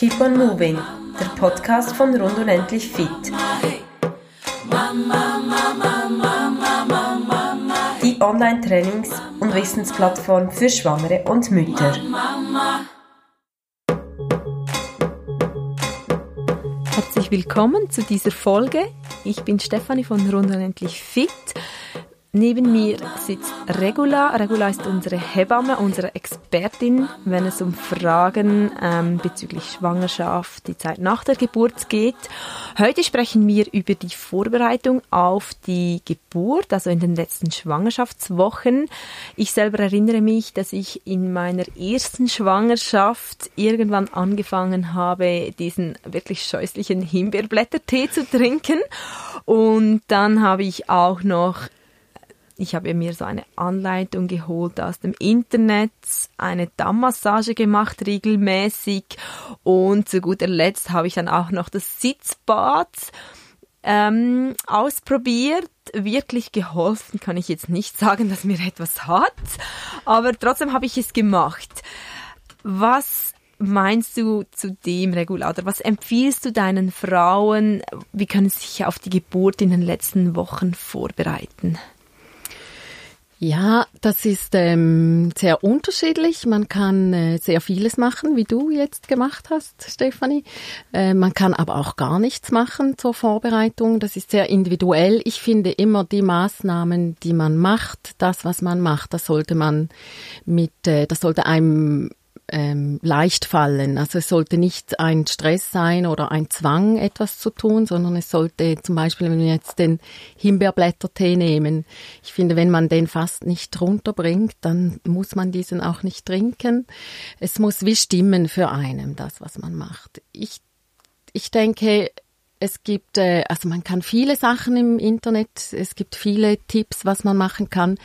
Keep on Moving, der Podcast von Rund und Endlich Fit. Die Online-Trainings- und Wissensplattform für Schwangere und Mütter. Herzlich willkommen zu dieser Folge. Ich bin Stefanie von Rund und Endlich Fit. Neben mir sitzt Regula. Regula ist unsere Hebamme, unsere Expertin, wenn es um Fragen ähm, bezüglich Schwangerschaft, die Zeit nach der Geburt geht. Heute sprechen wir über die Vorbereitung auf die Geburt, also in den letzten Schwangerschaftswochen. Ich selber erinnere mich, dass ich in meiner ersten Schwangerschaft irgendwann angefangen habe, diesen wirklich scheußlichen Himbeerblättertee zu trinken. Und dann habe ich auch noch ich habe mir so eine Anleitung geholt aus dem Internet, eine Dammmassage gemacht regelmäßig und zu guter Letzt habe ich dann auch noch das Sitzbad ähm, ausprobiert. Wirklich geholfen kann ich jetzt nicht sagen, dass mir etwas hat, aber trotzdem habe ich es gemacht. Was meinst du zu dem Regulator? Was empfiehlst du deinen Frauen? Wie können sie sich auf die Geburt in den letzten Wochen vorbereiten? Ja, das ist ähm, sehr unterschiedlich. Man kann äh, sehr vieles machen, wie du jetzt gemacht hast, Stefanie. Äh, man kann aber auch gar nichts machen zur Vorbereitung. Das ist sehr individuell. Ich finde immer die Maßnahmen, die man macht, das, was man macht, das sollte man mit, äh, das sollte einem ähm, leicht fallen. Also es sollte nicht ein Stress sein oder ein Zwang, etwas zu tun, sondern es sollte zum Beispiel, wenn wir jetzt den Himbeerblättertee nehmen, ich finde, wenn man den fast nicht runterbringt, dann muss man diesen auch nicht trinken. Es muss wie stimmen für einen, das, was man macht. Ich, ich denke, es gibt, äh, also man kann viele Sachen im Internet, es gibt viele Tipps, was man machen kann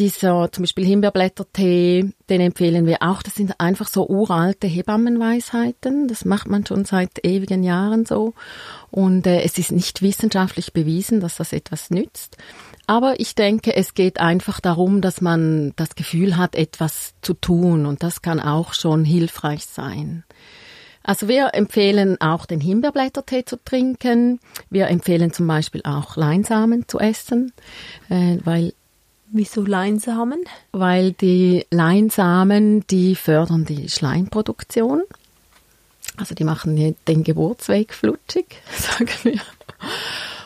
dieser zum Beispiel Himbeerblättertee, den empfehlen wir auch. Das sind einfach so uralte Hebammenweisheiten. Das macht man schon seit ewigen Jahren so. Und äh, es ist nicht wissenschaftlich bewiesen, dass das etwas nützt. Aber ich denke, es geht einfach darum, dass man das Gefühl hat, etwas zu tun. Und das kann auch schon hilfreich sein. Also wir empfehlen auch den Himbeerblättertee zu trinken. Wir empfehlen zum Beispiel auch Leinsamen zu essen, äh, weil Wieso Leinsamen? Weil die Leinsamen, die fördern die Schleimproduktion. Also die machen den Geburtsweg flutschig, sagen wir.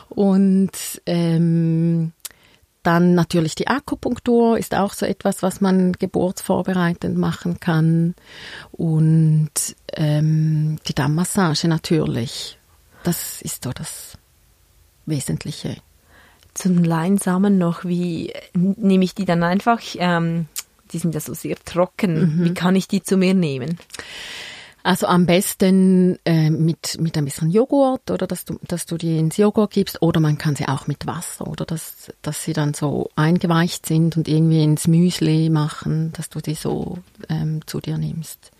Und ähm, dann natürlich die Akupunktur ist auch so etwas, was man geburtsvorbereitend machen kann. Und ähm, die Dammmassage natürlich. Das ist so das Wesentliche zum Leinsamen noch, wie nehme ich die dann einfach? Ähm, die sind ja so sehr trocken. Mhm. Wie kann ich die zu mir nehmen? Also am besten äh, mit, mit ein bisschen Joghurt oder dass du, dass du die ins Joghurt gibst oder man kann sie auch mit Wasser oder dass, dass sie dann so eingeweicht sind und irgendwie ins Müsli machen, dass du die so ähm, zu dir nimmst.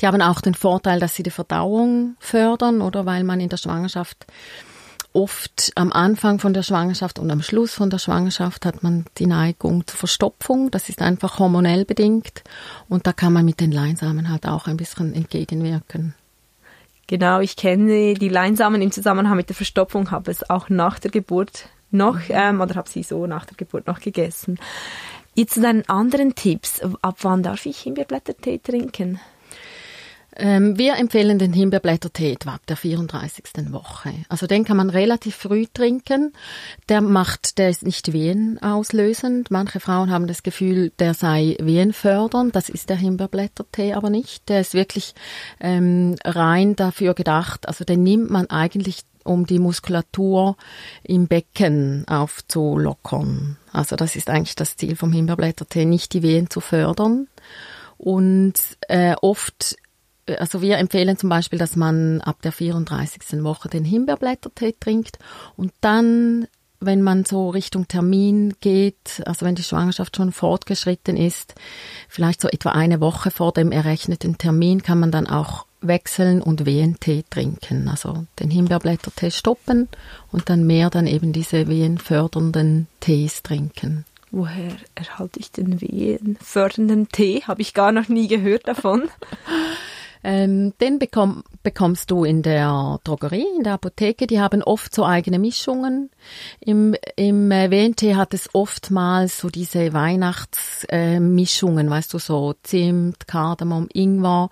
Die haben auch den Vorteil, dass sie die Verdauung fördern oder weil man in der Schwangerschaft oft am Anfang von der Schwangerschaft und am Schluss von der Schwangerschaft hat man die Neigung zur Verstopfung. Das ist einfach hormonell bedingt. Und da kann man mit den Leinsamen halt auch ein bisschen entgegenwirken. Genau, ich kenne die Leinsamen im Zusammenhang mit der Verstopfung, habe es auch nach der Geburt noch, mhm. ähm, oder habe sie so nach der Geburt noch gegessen. Jetzt zu deinen anderen Tipps. Ab wann darf ich Himbeerblättertee trinken? Ähm, wir empfehlen den Himbeerblättertee etwa ab der 34. Woche. Also den kann man relativ früh trinken. Der macht, der ist nicht wehenauslösend. Manche Frauen haben das Gefühl, der sei wehenfördernd. Das ist der Himbeerblättertee aber nicht. Der ist wirklich ähm, rein dafür gedacht. Also den nimmt man eigentlich um die Muskulatur im Becken aufzulockern. Also das ist eigentlich das Ziel vom Himbeerblättertee, nicht die Wehen zu fördern. Und äh, oft also wir empfehlen zum Beispiel, dass man ab der 34. Woche den Himbeerblättertee trinkt und dann, wenn man so Richtung Termin geht, also wenn die Schwangerschaft schon fortgeschritten ist, vielleicht so etwa eine Woche vor dem errechneten Termin, kann man dann auch wechseln und Wehentee trinken. Also den Himbeerblättertee stoppen und dann mehr dann eben diese wehenfördernden Tees trinken. woher erhalte ich den wehenfördernden Tee? Habe ich gar noch nie gehört davon. Ähm, den bekomm, bekommst du in der Drogerie, in der Apotheke. Die haben oft so eigene Mischungen. Im, im äh, WNT hat es oftmals so diese Weihnachtsmischungen, äh, weißt du, so Zimt, Kardamom, Ingwer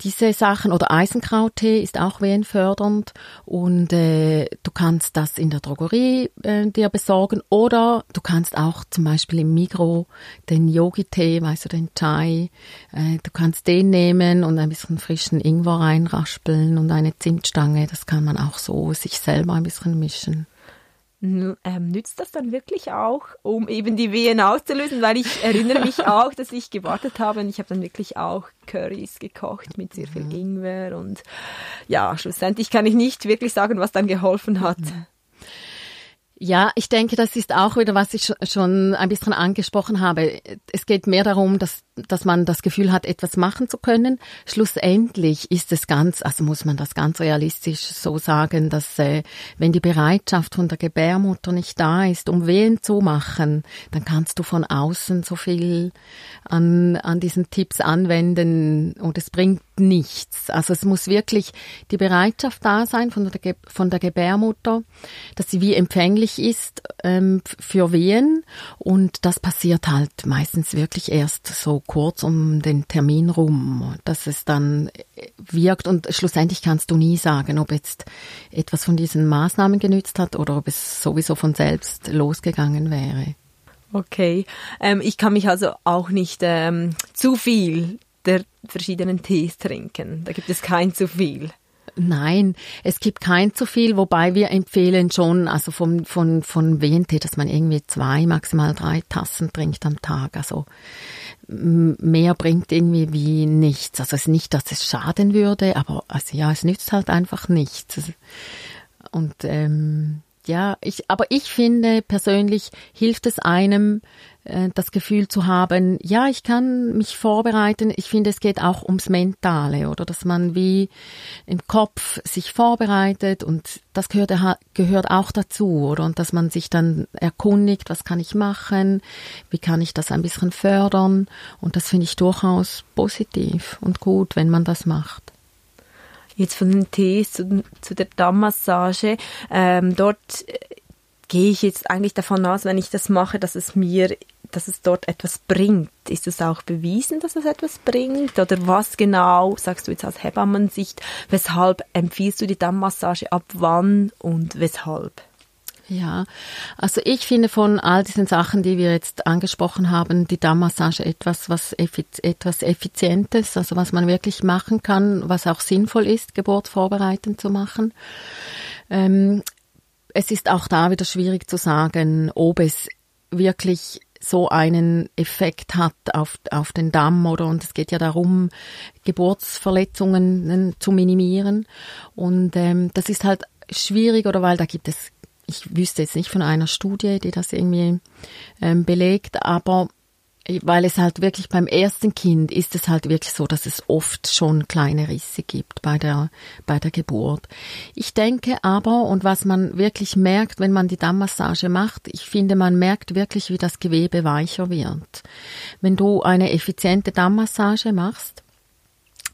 diese Sachen oder Eisenkrauttee ist auch wehenfördernd und äh, du kannst das in der Drogerie äh, dir besorgen. Oder du kannst auch zum Beispiel im Migro den Yogi-Tee, weißt du, den Chai, äh, du kannst den nehmen und ein bisschen frischen Ingwer reinraspeln und eine Zimtstange, das kann man auch so sich selber ein bisschen mischen ähm, nützt das dann wirklich auch, um eben die Wehen auszulösen? Weil ich erinnere mich auch, dass ich gewartet habe und ich habe dann wirklich auch Currys gekocht mit sehr viel. Ingwer und ja, schlussendlich kann ich nicht wirklich sagen, was dann geholfen hat. Ja, ich denke, das ist auch wieder, was ich schon ein bisschen angesprochen habe. Es geht mehr darum, dass, dass man das Gefühl hat, etwas machen zu können. Schlussendlich ist es ganz, also muss man das ganz realistisch so sagen, dass äh, wenn die Bereitschaft von der Gebärmutter nicht da ist, um Wehen zu machen, dann kannst du von außen so viel an, an diesen Tipps anwenden und es bringt nichts. Also es muss wirklich die Bereitschaft da sein von der, von der Gebärmutter, dass sie wie empfänglich ist ähm, für Wehen und das passiert halt meistens wirklich erst so kurz um den Termin rum, dass es dann wirkt und schlussendlich kannst du nie sagen, ob jetzt etwas von diesen Maßnahmen genützt hat oder ob es sowieso von selbst losgegangen wäre. Okay, ähm, ich kann mich also auch nicht ähm, zu viel der verschiedenen Tees trinken. Da gibt es kein zu viel. Nein, es gibt kein zu viel, wobei wir empfehlen schon, also vom, von, von WNT, dass man irgendwie zwei, maximal drei Tassen trinkt am Tag. Also mehr bringt irgendwie wie nichts. Also es ist nicht, dass es schaden würde, aber also ja, es nützt halt einfach nichts. Und ähm, ja, ich, aber ich finde persönlich hilft es einem, das Gefühl zu haben, ja, ich kann mich vorbereiten. Ich finde, es geht auch ums Mentale, oder dass man wie im Kopf sich vorbereitet und das gehört, gehört auch dazu, oder? Und dass man sich dann erkundigt, was kann ich machen, wie kann ich das ein bisschen fördern. Und das finde ich durchaus positiv und gut, wenn man das macht jetzt von den Tees zu, zu der Dammmassage. Ähm, dort äh, gehe ich jetzt eigentlich davon aus, wenn ich das mache, dass es mir, dass es dort etwas bringt. Ist es auch bewiesen, dass es etwas bringt? Oder was genau, sagst du jetzt aus Hebammensicht, weshalb empfiehlst du die Dammmassage ab wann und weshalb? Ja, also ich finde von all diesen Sachen, die wir jetzt angesprochen haben, die Dammmassage etwas, was effiz etwas Effizientes, also was man wirklich machen kann, was auch sinnvoll ist, Geburt vorbereitend zu machen. Ähm, es ist auch da wieder schwierig zu sagen, ob es wirklich so einen Effekt hat auf, auf den Damm oder? Und es geht ja darum, Geburtsverletzungen zu minimieren. Und ähm, das ist halt schwierig oder? Weil da gibt es ich wüsste jetzt nicht von einer Studie, die das irgendwie ähm, belegt, aber weil es halt wirklich beim ersten Kind ist es halt wirklich so, dass es oft schon kleine Risse gibt bei der, bei der Geburt. Ich denke aber, und was man wirklich merkt, wenn man die Dammmassage macht, ich finde, man merkt wirklich, wie das Gewebe weicher wird. Wenn du eine effiziente Dammmassage machst,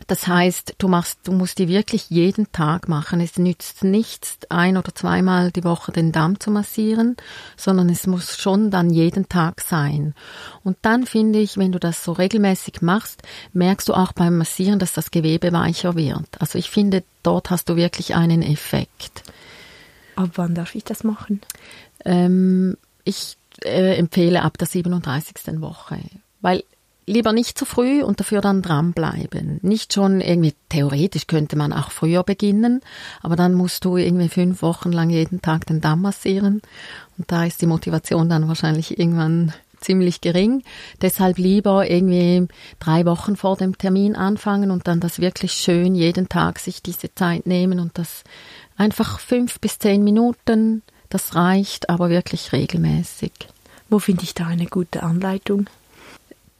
das heißt, du machst, du musst die wirklich jeden Tag machen. Es nützt nichts, ein oder zweimal die Woche den Damm zu massieren, sondern es muss schon dann jeden Tag sein. Und dann finde ich, wenn du das so regelmäßig machst, merkst du auch beim Massieren, dass das Gewebe weicher wird. Also ich finde, dort hast du wirklich einen Effekt. Ab wann darf ich das machen? Ähm, ich äh, empfehle ab der 37. Woche. Weil lieber nicht zu früh und dafür dann dranbleiben. Nicht schon irgendwie, theoretisch könnte man auch früher beginnen, aber dann musst du irgendwie fünf Wochen lang jeden Tag den Damm massieren und da ist die Motivation dann wahrscheinlich irgendwann ziemlich gering. Deshalb lieber irgendwie drei Wochen vor dem Termin anfangen und dann das wirklich schön jeden Tag sich diese Zeit nehmen und das einfach fünf bis zehn Minuten, das reicht, aber wirklich regelmäßig. Wo finde ich da eine gute Anleitung?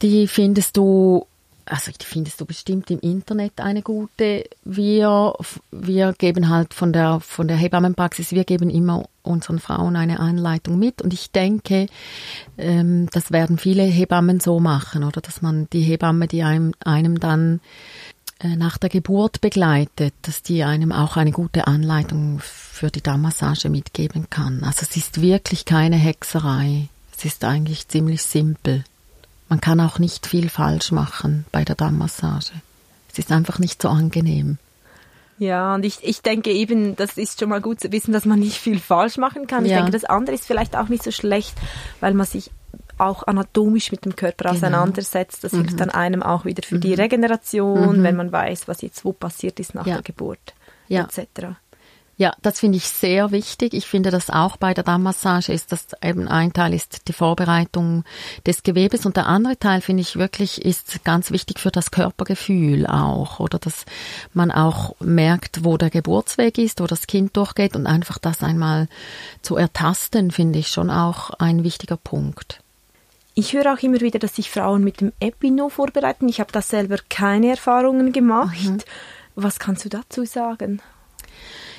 Die findest du also die findest du bestimmt im Internet eine gute. Wir, wir geben halt von der, von der Hebammenpraxis, wir geben immer unseren Frauen eine Anleitung mit und ich denke, ähm, das werden viele Hebammen so machen, oder dass man die Hebamme, die einem, einem dann äh, nach der Geburt begleitet, dass die einem auch eine gute Anleitung für die Darmmassage mitgeben kann. Also es ist wirklich keine Hexerei. Es ist eigentlich ziemlich simpel. Man kann auch nicht viel falsch machen bei der Darmmassage. Es ist einfach nicht so angenehm. Ja, und ich, ich denke eben, das ist schon mal gut zu wissen, dass man nicht viel falsch machen kann. Ich denke, das andere ist vielleicht auch nicht so schlecht, weil man sich auch anatomisch mit dem Körper genau. auseinandersetzt. Das mhm. hilft dann einem auch wieder für mhm. die Regeneration, mhm. wenn man weiß, was jetzt wo passiert ist nach ja. der Geburt ja. etc. Ja, das finde ich sehr wichtig. Ich finde das auch bei der Darmmassage ist das eben ein Teil ist die Vorbereitung des Gewebes und der andere Teil finde ich wirklich ist ganz wichtig für das Körpergefühl auch oder dass man auch merkt, wo der Geburtsweg ist, wo das Kind durchgeht und einfach das einmal zu ertasten, finde ich schon auch ein wichtiger Punkt. Ich höre auch immer wieder, dass sich Frauen mit dem Epino vorbereiten. Ich habe da selber keine Erfahrungen gemacht. Mhm. Was kannst du dazu sagen?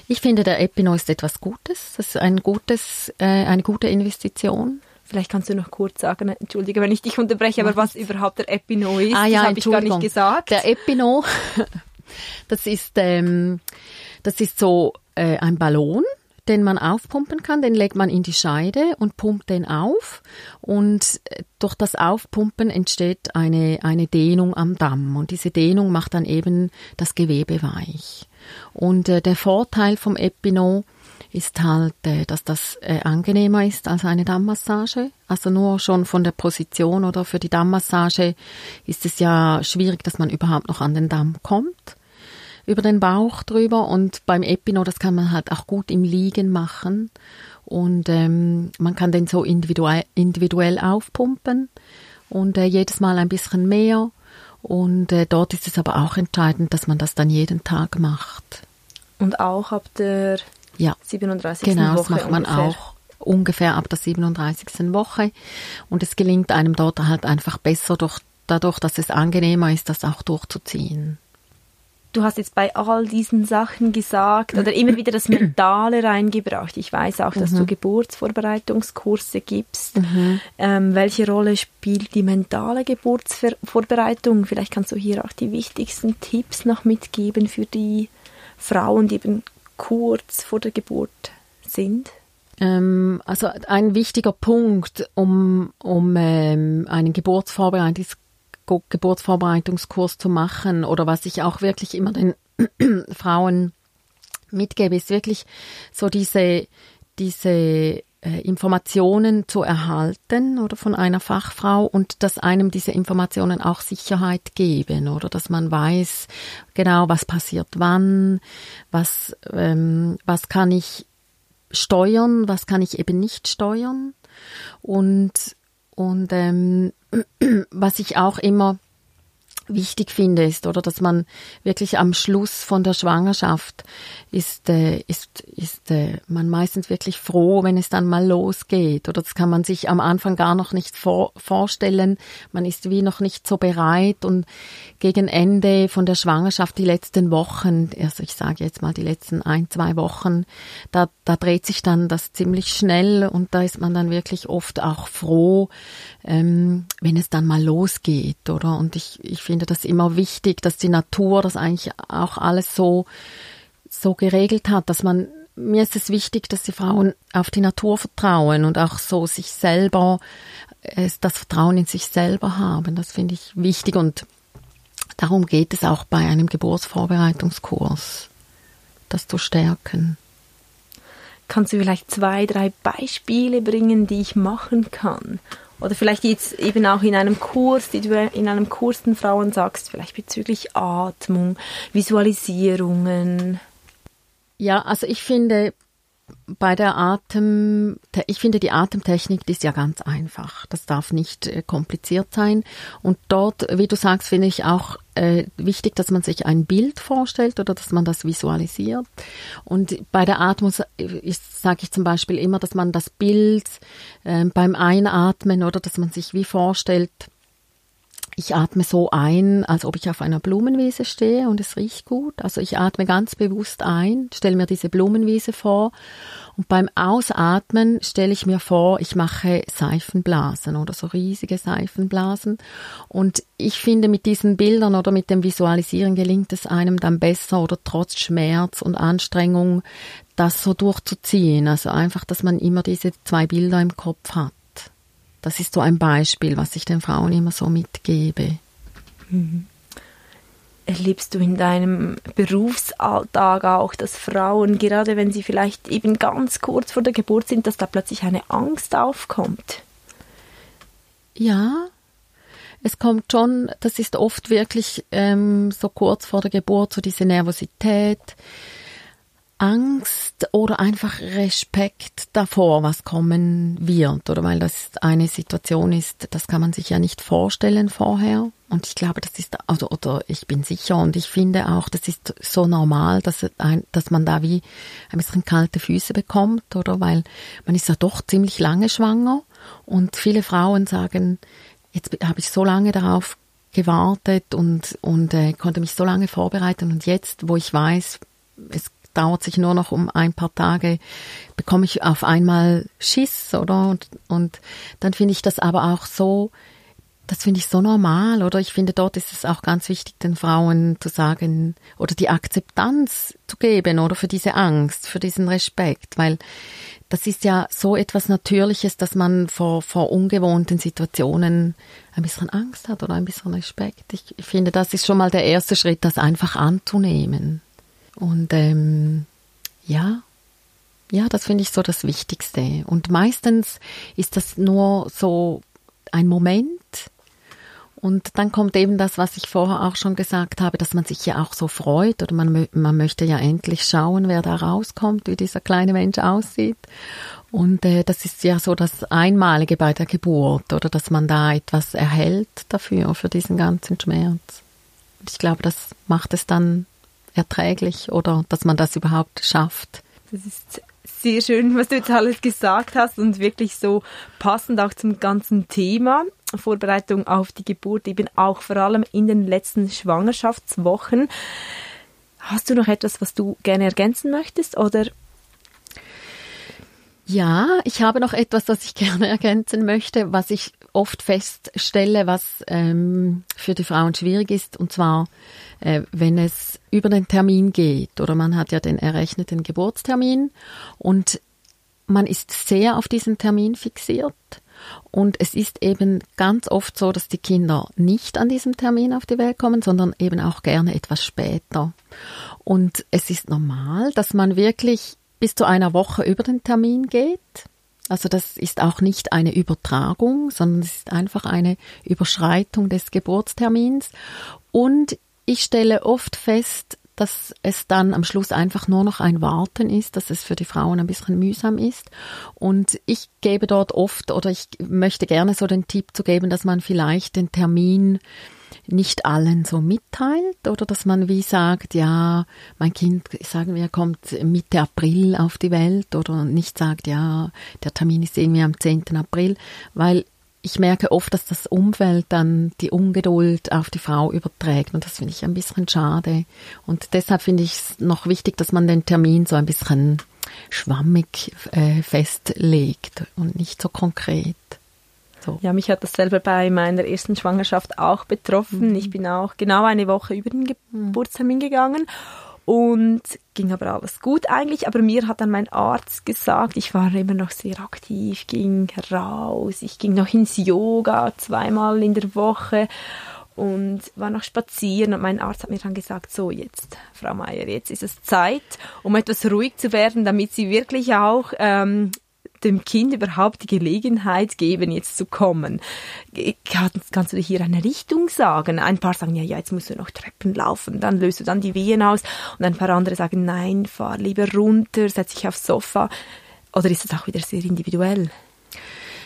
Ich finde, der Epino ist etwas Gutes. Das ist ein gutes, äh, eine gute Investition. Vielleicht kannst du noch kurz sagen, entschuldige, wenn ich dich unterbreche, aber was überhaupt der Epino ist, ah, ja, das habe ich gar nicht gesagt. Der Epino, das ist, ähm, das ist so äh, ein Ballon, den man aufpumpen kann, den legt man in die Scheide und pumpt den auf und äh, durch das Aufpumpen entsteht eine, eine Dehnung am Damm und diese Dehnung macht dann eben das Gewebe weich. Und äh, der Vorteil vom Epino ist halt, äh, dass das äh, angenehmer ist als eine Dammmassage. Also nur schon von der Position oder für die Dammmassage ist es ja schwierig, dass man überhaupt noch an den Damm kommt über den Bauch drüber und beim Epino, das kann man halt auch gut im Liegen machen und ähm, man kann den so individuell, individuell aufpumpen und äh, jedes Mal ein bisschen mehr und äh, dort ist es aber auch entscheidend, dass man das dann jeden Tag macht. Und auch ab der ja, 37. Genau, Woche das macht man ungefähr. auch ungefähr ab der 37. Woche und es gelingt einem dort halt einfach besser durch, dadurch, dass es angenehmer ist, das auch durchzuziehen du hast jetzt bei all diesen Sachen gesagt oder immer wieder das Mentale reingebracht. Ich weiß auch, dass mhm. du Geburtsvorbereitungskurse gibst. Mhm. Ähm, welche Rolle spielt die mentale Geburtsvorbereitung? Vielleicht kannst du hier auch die wichtigsten Tipps noch mitgeben für die Frauen, die eben kurz vor der Geburt sind. Ähm, also ein wichtiger Punkt, um, um ähm, einen Geburtsvorbereitungs Geburtsvorbereitungskurs zu machen. Oder was ich auch wirklich immer den Frauen mitgebe, ist wirklich so diese, diese äh, Informationen zu erhalten oder von einer Fachfrau und dass einem diese Informationen auch Sicherheit geben oder? Dass man weiß genau, was passiert wann, was, ähm, was kann ich steuern, was kann ich eben nicht steuern. Und und ähm, was ich auch immer wichtig finde, ist, oder dass man wirklich am Schluss von der Schwangerschaft ist, äh, ist, ist äh, man meistens wirklich froh, wenn es dann mal losgeht. Oder das kann man sich am Anfang gar noch nicht vor, vorstellen. Man ist wie noch nicht so bereit und gegen Ende von der Schwangerschaft, die letzten Wochen, also ich sage jetzt mal die letzten ein, zwei Wochen, da, da dreht sich dann das ziemlich schnell und da ist man dann wirklich oft auch froh, ähm, wenn es dann mal losgeht, oder? Und ich, ich finde das immer wichtig, dass die Natur das eigentlich auch alles so, so geregelt hat, dass man mir ist es wichtig, dass die Frauen auf die Natur vertrauen und auch so sich selber, äh, das Vertrauen in sich selber haben. Das finde ich wichtig und darum geht es auch bei einem Geburtsvorbereitungskurs, das zu stärken. Kannst du vielleicht zwei, drei Beispiele bringen, die ich machen kann, oder vielleicht jetzt eben auch in einem Kurs, die du in einem Kurs den Frauen sagst, vielleicht bezüglich Atmung, Visualisierungen. Ja, also ich finde, bei der Atem, ich finde die Atemtechnik, die ist ja ganz einfach. Das darf nicht äh, kompliziert sein. Und dort, wie du sagst, finde ich auch äh, wichtig, dass man sich ein Bild vorstellt oder dass man das visualisiert. Und bei der Atmung sage ich zum Beispiel immer, dass man das Bild äh, beim Einatmen oder dass man sich wie vorstellt, ich atme so ein, als ob ich auf einer Blumenwiese stehe und es riecht gut. Also ich atme ganz bewusst ein, stelle mir diese Blumenwiese vor und beim Ausatmen stelle ich mir vor, ich mache Seifenblasen oder so riesige Seifenblasen. Und ich finde, mit diesen Bildern oder mit dem Visualisieren gelingt es einem dann besser oder trotz Schmerz und Anstrengung das so durchzuziehen. Also einfach, dass man immer diese zwei Bilder im Kopf hat. Das ist so ein Beispiel, was ich den Frauen immer so mitgebe. Mhm. Erlebst du in deinem Berufsalltag auch, dass Frauen, gerade wenn sie vielleicht eben ganz kurz vor der Geburt sind, dass da plötzlich eine Angst aufkommt? Ja, es kommt schon, das ist oft wirklich ähm, so kurz vor der Geburt, so diese Nervosität, Angst oder einfach Respekt davor, was kommen wird, oder weil das eine Situation ist, das kann man sich ja nicht vorstellen vorher. Und ich glaube, das ist, also, oder ich bin sicher und ich finde auch, das ist so normal, dass, ein, dass man da wie ein bisschen kalte Füße bekommt, oder? Weil man ist ja doch ziemlich lange schwanger und viele Frauen sagen, jetzt habe ich so lange darauf gewartet und, und äh, konnte mich so lange vorbereiten und jetzt, wo ich weiß, es dauert sich nur noch um ein paar Tage, bekomme ich auf einmal Schiss, oder? Und, und dann finde ich das aber auch so, das finde ich so normal, oder? Ich finde, dort ist es auch ganz wichtig, den Frauen zu sagen oder die Akzeptanz zu geben, oder für diese Angst, für diesen Respekt, weil das ist ja so etwas Natürliches, dass man vor, vor ungewohnten Situationen ein bisschen Angst hat oder ein bisschen Respekt. Ich, ich finde, das ist schon mal der erste Schritt, das einfach anzunehmen. Und ähm, ja, ja, das finde ich so das Wichtigste. Und meistens ist das nur so ein Moment. Und dann kommt eben das, was ich vorher auch schon gesagt habe, dass man sich ja auch so freut oder man, man möchte ja endlich schauen, wer da rauskommt, wie dieser kleine Mensch aussieht. Und äh, das ist ja so das Einmalige bei der Geburt oder dass man da etwas erhält dafür, für diesen ganzen Schmerz. Und ich glaube, das macht es dann erträglich oder dass man das überhaupt schafft. Das ist sehr schön, was du jetzt alles gesagt hast und wirklich so passend auch zum ganzen Thema. Vorbereitung auf die Geburt, eben auch vor allem in den letzten Schwangerschaftswochen. Hast du noch etwas, was du gerne ergänzen möchtest oder ja, ich habe noch etwas, was ich gerne ergänzen möchte, was ich oft feststelle, was ähm, für die Frauen schwierig ist, und zwar, äh, wenn es über den Termin geht, oder man hat ja den errechneten Geburtstermin und man ist sehr auf diesen Termin fixiert. Und es ist eben ganz oft so, dass die Kinder nicht an diesem Termin auf die Welt kommen, sondern eben auch gerne etwas später. Und es ist normal, dass man wirklich bis zu einer Woche über den Termin geht. Also das ist auch nicht eine Übertragung, sondern es ist einfach eine Überschreitung des Geburtstermins. Und ich stelle oft fest, dass es dann am Schluss einfach nur noch ein Warten ist, dass es für die Frauen ein bisschen mühsam ist. Und ich gebe dort oft oder ich möchte gerne so den Tipp zu geben, dass man vielleicht den Termin nicht allen so mitteilt oder dass man wie sagt, ja, mein Kind, sagen wir, kommt Mitte April auf die Welt oder nicht sagt, ja, der Termin ist irgendwie am 10. April, weil ich merke oft, dass das Umfeld dann die Ungeduld auf die Frau überträgt und das finde ich ein bisschen schade. Und deshalb finde ich es noch wichtig, dass man den Termin so ein bisschen schwammig äh, festlegt und nicht so konkret. So. Ja, mich hat das selber bei meiner ersten Schwangerschaft auch betroffen. Mhm. Ich bin auch genau eine Woche über den mhm. Geburtstermin gegangen und ging aber alles gut eigentlich. Aber mir hat dann mein Arzt gesagt, ich war immer noch sehr aktiv, ging raus, ich ging noch ins Yoga zweimal in der Woche und war noch spazieren und mein Arzt hat mir dann gesagt, so jetzt, Frau Meier, jetzt ist es Zeit, um etwas ruhig zu werden, damit Sie wirklich auch ähm, dem Kind überhaupt die Gelegenheit geben, jetzt zu kommen. Kannst du hier eine Richtung sagen? Ein paar sagen, ja, ja, jetzt musst du noch Treppen laufen, dann löst du dann die Wehen aus und ein paar andere sagen, nein, fahr lieber runter, setz dich aufs Sofa. Oder ist das auch wieder sehr individuell?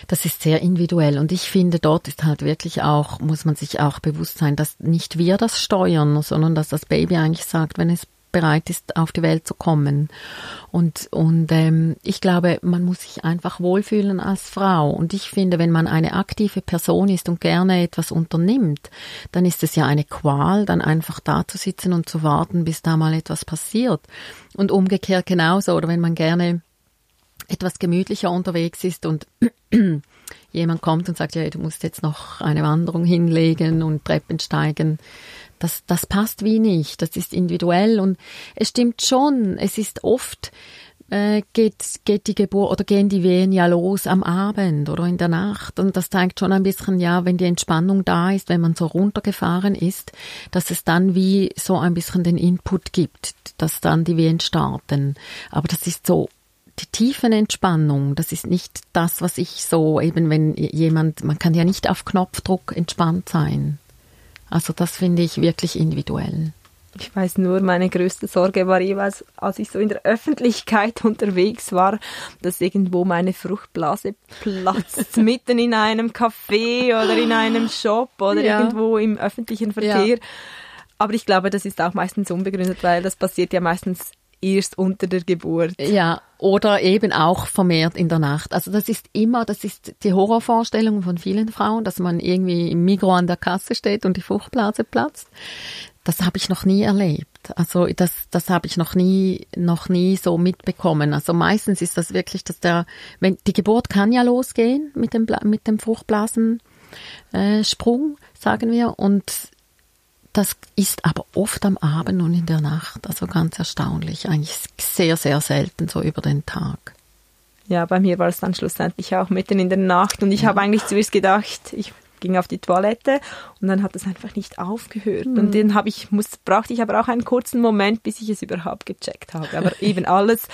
Das ist sehr individuell und ich finde, dort ist halt wirklich auch, muss man sich auch bewusst sein, dass nicht wir das steuern, sondern dass das Baby eigentlich sagt, wenn es bereit ist, auf die Welt zu kommen. Und, und ähm, ich glaube, man muss sich einfach wohlfühlen als Frau. Und ich finde, wenn man eine aktive Person ist und gerne etwas unternimmt, dann ist es ja eine Qual, dann einfach da zu sitzen und zu warten, bis da mal etwas passiert. Und umgekehrt genauso, oder wenn man gerne etwas gemütlicher unterwegs ist und jemand kommt und sagt, ja, du musst jetzt noch eine Wanderung hinlegen und Treppen steigen, das, das passt wie nicht, das ist individuell und es stimmt schon, es ist oft, äh, geht, geht die Geburt oder gehen die Wehen ja los am Abend oder in der Nacht. Und das zeigt schon ein bisschen, ja, wenn die Entspannung da ist, wenn man so runtergefahren ist, dass es dann wie so ein bisschen den Input gibt, dass dann die Wehen starten. Aber das ist so die Tiefenentspannung, das ist nicht das, was ich so eben, wenn jemand, man kann ja nicht auf Knopfdruck entspannt sein. Also das finde ich wirklich individuell. Ich weiß nur, meine größte Sorge war jeweils, als ich so in der Öffentlichkeit unterwegs war, dass irgendwo meine Fruchtblase platzt, mitten in einem Café oder in einem Shop oder ja. irgendwo im öffentlichen Verkehr. Ja. Aber ich glaube, das ist auch meistens unbegründet, weil das passiert ja meistens erst unter der Geburt. Ja, oder eben auch vermehrt in der Nacht. Also das ist immer, das ist die Horrorvorstellung von vielen Frauen, dass man irgendwie im Migro an der Kasse steht und die Fruchtblase platzt. Das habe ich noch nie erlebt. Also das, das habe ich noch nie, noch nie so mitbekommen. Also meistens ist das wirklich, dass der, wenn die Geburt kann ja losgehen mit dem mit dem Fruchtblasensprung, äh, sagen wir, und das ist aber oft am Abend und in der Nacht, also ganz erstaunlich. Eigentlich sehr, sehr selten so über den Tag. Ja, bei mir war es dann schlussendlich auch mitten in der Nacht und ich ja. habe eigentlich zuerst gedacht, ich ging auf die Toilette und dann hat es einfach nicht aufgehört. Mhm. Und den habe ich, muss, brauchte ich aber auch einen kurzen Moment, bis ich es überhaupt gecheckt habe. Aber eben alles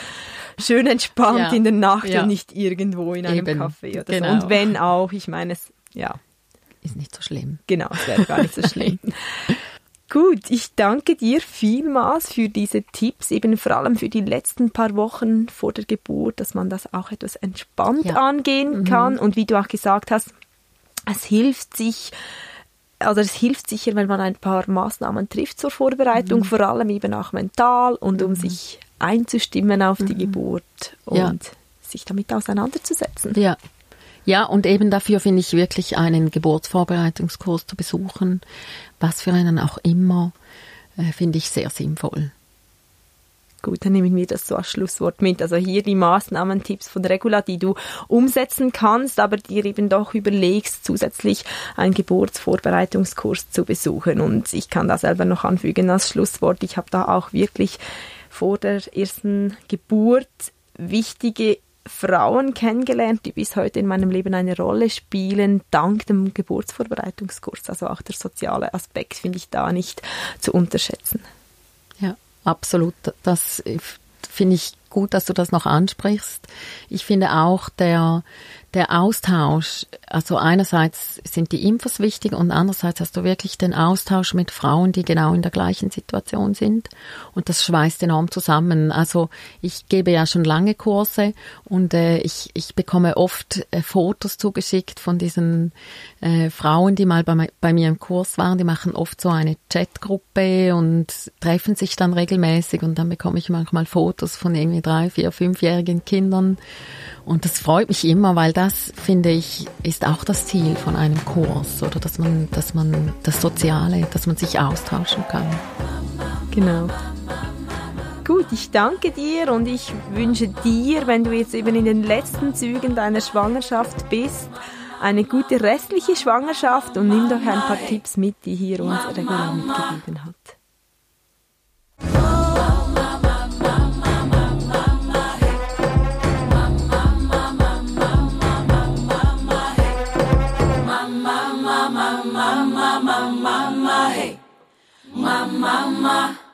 schön entspannt ja. in der Nacht ja. und nicht irgendwo in einem eben. Café oder genau. so. Und wenn auch, ich meine es, ja. Ist nicht so schlimm. Genau, es wäre gar nicht so schlimm. Gut, ich danke dir vielmals für diese Tipps, eben vor allem für die letzten paar Wochen vor der Geburt, dass man das auch etwas entspannt ja. angehen mhm. kann. Und wie du auch gesagt hast, es hilft sich, also es hilft sicher, wenn man ein paar Maßnahmen trifft zur Vorbereitung, mhm. vor allem eben auch mental und um mhm. sich einzustimmen auf die mhm. Geburt und ja. sich damit auseinanderzusetzen. Ja, ja, und eben dafür finde ich wirklich einen Geburtsvorbereitungskurs zu besuchen, was für einen auch immer, äh, finde ich sehr sinnvoll. Gut, dann nehmen wir das so als Schlusswort mit. Also hier die Maßnahmen, Tipps von Regula, die du umsetzen kannst, aber dir eben doch überlegst, zusätzlich einen Geburtsvorbereitungskurs zu besuchen. Und ich kann da selber noch anfügen als Schlusswort. Ich habe da auch wirklich vor der ersten Geburt wichtige Frauen kennengelernt, die bis heute in meinem Leben eine Rolle spielen, dank dem Geburtsvorbereitungskurs. Also auch der soziale Aspekt finde ich da nicht zu unterschätzen. Ja, absolut. Das finde ich gut, dass du das noch ansprichst. Ich finde auch der, der Austausch, also einerseits sind die Infos wichtig und andererseits hast du wirklich den Austausch mit Frauen, die genau in der gleichen Situation sind und das schweißt enorm zusammen. Also ich gebe ja schon lange Kurse und äh, ich, ich bekomme oft äh, Fotos zugeschickt von diesen äh, Frauen, die mal bei, bei mir im Kurs waren. Die machen oft so eine Chatgruppe und treffen sich dann regelmäßig und dann bekomme ich manchmal Fotos von irgendwie drei, vier, fünfjährigen Kindern und das freut mich immer, weil das, finde ich, ist auch das Ziel von einem Kurs, oder dass man, dass man das Soziale, dass man sich austauschen kann. Genau. Gut, ich danke dir und ich wünsche dir, wenn du jetzt eben in den letzten Zügen deiner Schwangerschaft bist, eine gute restliche Schwangerschaft und nimm doch ein paar Tipps mit, die hier uns Regula mitgegeben hat. Mama, mama, hey. Mama, mama.